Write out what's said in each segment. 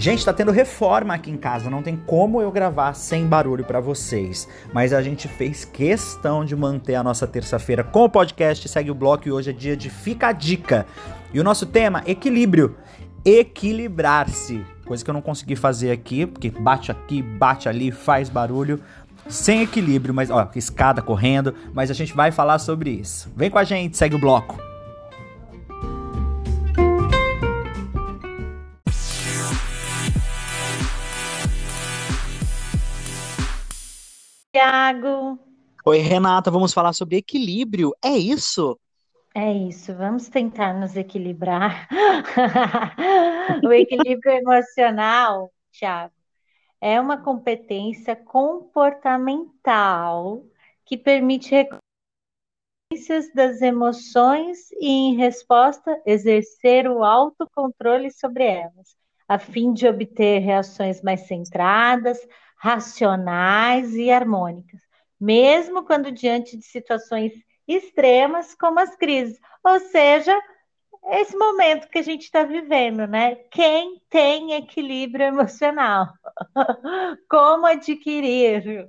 Gente, tá tendo reforma aqui em casa, não tem como eu gravar sem barulho para vocês. Mas a gente fez questão de manter a nossa terça-feira com o podcast Segue o Bloco e hoje é dia de Fica a Dica. E o nosso tema, equilíbrio. Equilibrar-se. Coisa que eu não consegui fazer aqui, porque bate aqui, bate ali, faz barulho. Sem equilíbrio, mas ó, escada correndo, mas a gente vai falar sobre isso. Vem com a gente, segue o bloco. Tiago. Oi, Renata, vamos falar sobre equilíbrio. É isso? É isso, vamos tentar nos equilibrar. o equilíbrio emocional, Tiago, é uma competência comportamental que permite reconhecências das emoções e, em resposta, exercer o autocontrole sobre elas, a fim de obter reações mais centradas, racionais e harmônicas, mesmo quando diante de situações extremas como as crises. Ou seja, esse momento que a gente está vivendo, né? Quem tem equilíbrio emocional? Como adquirir?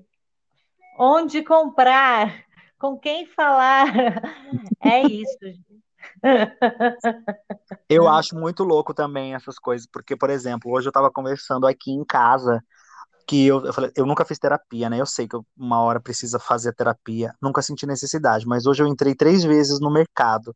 Onde comprar? Com quem falar? É isso. Eu acho muito louco também essas coisas, porque, por exemplo, hoje eu estava conversando aqui em casa que eu, eu falei, eu nunca fiz terapia, né? Eu sei que uma hora precisa fazer terapia, nunca senti necessidade, mas hoje eu entrei três vezes no mercado.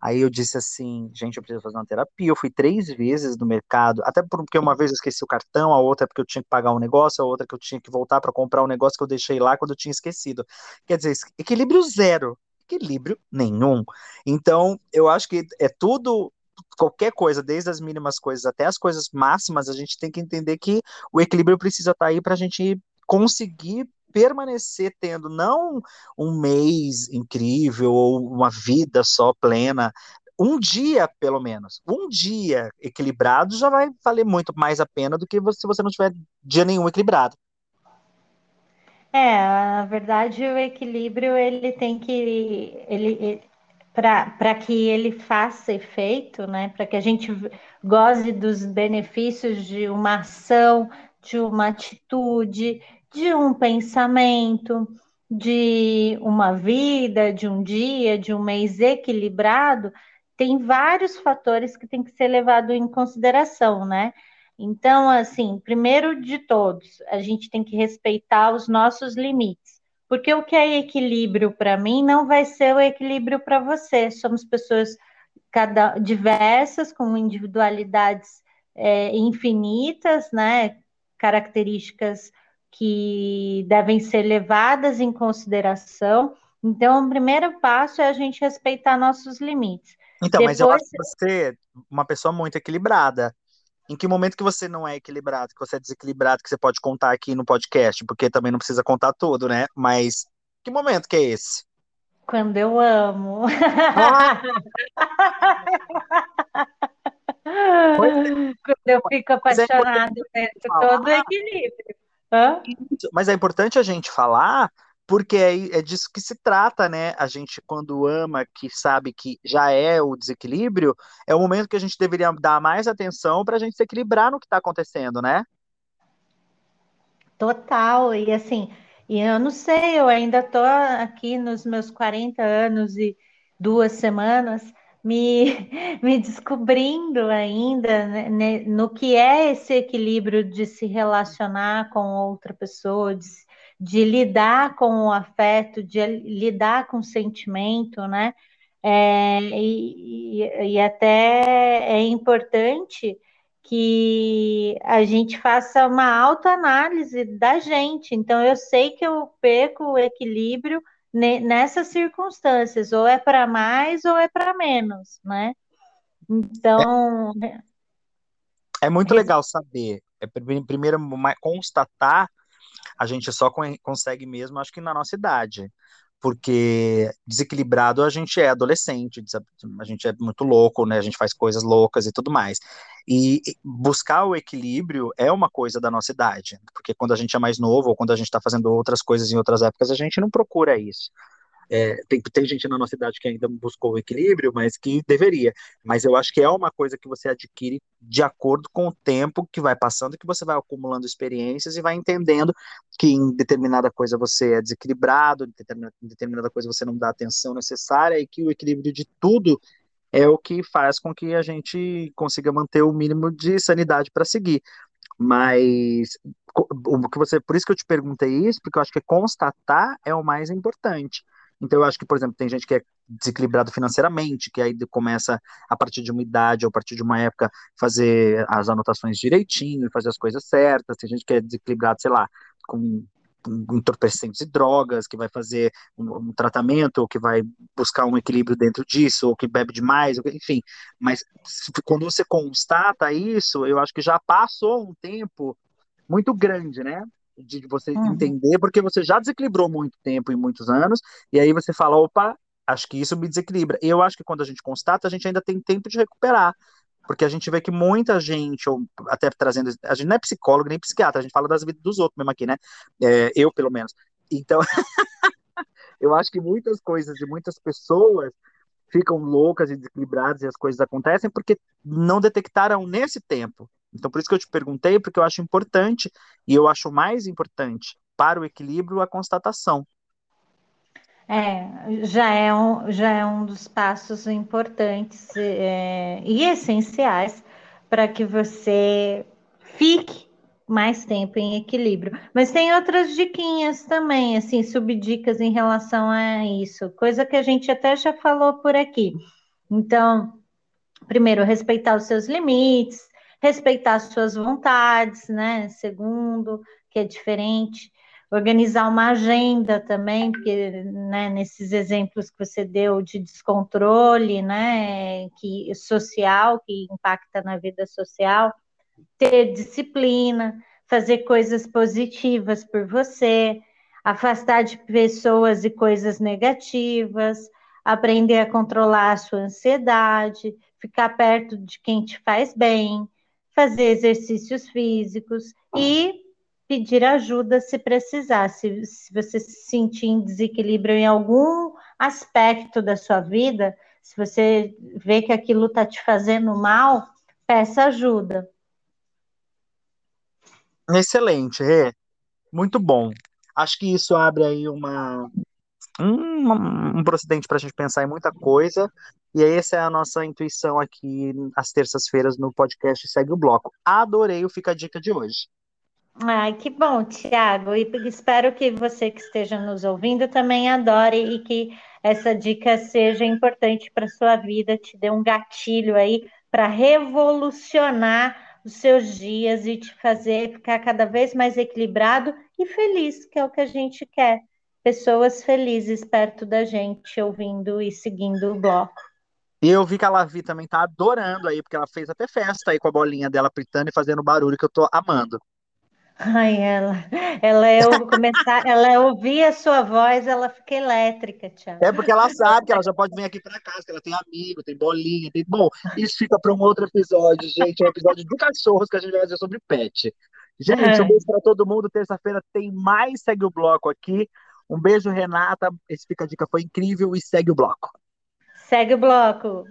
Aí eu disse assim, gente, eu preciso fazer uma terapia. Eu fui três vezes no mercado, até porque uma vez eu esqueci o cartão, a outra porque eu tinha que pagar um negócio, a outra que eu tinha que voltar para comprar um negócio que eu deixei lá quando eu tinha esquecido. Quer dizer, equilíbrio zero, equilíbrio nenhum. Então, eu acho que é tudo qualquer coisa, desde as mínimas coisas até as coisas máximas, a gente tem que entender que o equilíbrio precisa estar tá aí para a gente conseguir permanecer tendo não um mês incrível ou uma vida só plena, um dia pelo menos, um dia equilibrado já vai valer muito mais a pena do que se você não tiver dia nenhum equilibrado. É, na verdade o equilíbrio ele tem que ele, para que ele faça efeito, né? Para que a gente goze dos benefícios de uma ação, de uma atitude, de um pensamento, de uma vida, de um dia, de um mês equilibrado, tem vários fatores que tem que ser levado em consideração, né? Então, assim, primeiro de todos, a gente tem que respeitar os nossos limites. Porque o que é equilíbrio para mim não vai ser o equilíbrio para você. Somos pessoas cada diversas, com individualidades é, infinitas, né? Características que devem ser levadas em consideração. Então, o primeiro passo é a gente respeitar nossos limites. Então, Depois... mas eu acho que você é uma pessoa muito equilibrada. Em que momento que você não é equilibrado, que você é desequilibrado, que você pode contar aqui no podcast, porque também não precisa contar tudo, né? Mas que momento que é esse? Quando eu amo. Ah! Quando eu fico é apaixonada, é todo o equilíbrio. Hã? Mas é importante a gente falar porque é, é disso que se trata, né? A gente, quando ama, que sabe que já é o desequilíbrio, é o momento que a gente deveria dar mais atenção para a gente se equilibrar no que está acontecendo, né? Total, e assim, e eu não sei, eu ainda estou aqui nos meus 40 anos e duas semanas me, me descobrindo ainda né, né, no que é esse equilíbrio de se relacionar com outra pessoa, de de lidar com o afeto, de lidar com o sentimento, né? É, e, e, até é importante que a gente faça uma autoanálise da gente. Então, eu sei que eu perco o equilíbrio nessas circunstâncias, ou é para mais ou é para menos, né? Então. É, é muito legal saber. É, primeiro, constatar a gente só consegue mesmo, acho que na nossa idade. Porque desequilibrado a gente é adolescente, a gente é muito louco, né? A gente faz coisas loucas e tudo mais. E buscar o equilíbrio é uma coisa da nossa idade, porque quando a gente é mais novo ou quando a gente está fazendo outras coisas em outras épocas, a gente não procura isso. É, tem, tem gente na nossa cidade que ainda buscou o equilíbrio, mas que deveria. Mas eu acho que é uma coisa que você adquire de acordo com o tempo que vai passando, que você vai acumulando experiências e vai entendendo que em determinada coisa você é desequilibrado, em determinada, em determinada coisa você não dá a atenção necessária e que o equilíbrio de tudo é o que faz com que a gente consiga manter o mínimo de sanidade para seguir. Mas o que você, por isso que eu te perguntei isso, porque eu acho que constatar é o mais importante. Então, eu acho que, por exemplo, tem gente que é desequilibrado financeiramente, que aí começa, a partir de uma idade ou a partir de uma época, fazer as anotações direitinho, fazer as coisas certas. Tem gente que é desequilibrado, sei lá, com entorpecentes e drogas, que vai fazer um, um, tratamento, ou que vai buscar um equilíbrio dentro disso, ou que bebe demais, enfim. Mas quando você constata isso, eu acho que já passou um tempo muito grande, né? De você uhum. entender, porque você já desequilibrou muito tempo e muitos anos, e aí você fala, opa, acho que isso me desequilibra. E eu acho que quando a gente constata, a gente ainda tem tempo de recuperar porque a gente vê que muita gente, ou até trazendo, a gente não é psicólogo nem psiquiatra, a gente fala das vidas dos outros mesmo aqui, né? É, eu, pelo menos. Então, eu acho que muitas coisas de muitas pessoas ficam loucas e desequilibradas e as coisas acontecem porque não detectaram nesse tempo. Então, por isso que eu te perguntei, porque eu acho importante e eu acho mais importante para o equilíbrio a constatação. É, já é um, já é um dos passos importantes é, e essenciais para que você fique mais tempo em equilíbrio. Mas tem outras diquinhas também, assim, subdicas em relação a isso, coisa que a gente até já falou por aqui. Então, primeiro, respeitar os seus limites, respeitar as suas vontades, né? Segundo, que é diferente organizar uma agenda também, porque né, nesses exemplos que você deu de descontrole, né, que social, que impacta na vida social, ter disciplina, fazer coisas positivas por você, afastar de pessoas e coisas negativas, aprender a controlar a sua ansiedade, ficar perto de quem te faz bem, fazer exercícios físicos e pedir ajuda se precisar. Se, se você se sentir em desequilíbrio em algum aspecto da sua vida, se você vê que aquilo está te fazendo mal, peça ajuda. Excelente, Rê. Muito bom. Acho que isso abre aí uma, um, um procedente para a gente pensar em muita coisa. E essa é a nossa intuição aqui às terças-feiras no podcast Segue o Bloco. Adorei o Fica a Dica de hoje. Ai, que bom, Tiago. E espero que você que esteja nos ouvindo também adore e que essa dica seja importante para sua vida, te dê um gatilho aí para revolucionar os seus dias e te fazer ficar cada vez mais equilibrado e feliz, que é o que a gente quer. Pessoas felizes perto da gente, ouvindo e seguindo o bloco. E eu vi que a Lavi também tá adorando aí, porque ela fez até festa aí com a bolinha dela pitando e fazendo barulho que eu tô amando. Ai, ela, ela é começar, ela é ouvir a sua voz, ela fica elétrica, Tiago. É porque ela sabe que ela já pode vir aqui para casa, que ela tem amigo, tem bolinha, tem. Bom, isso fica para um outro episódio, gente. É um episódio de cachorros que a gente vai fazer sobre pet. Gente, um beijo para todo mundo. Terça-feira tem mais Segue o Bloco aqui. Um beijo, Renata. Esse Fica a Dica foi incrível e segue o bloco. Segue o bloco.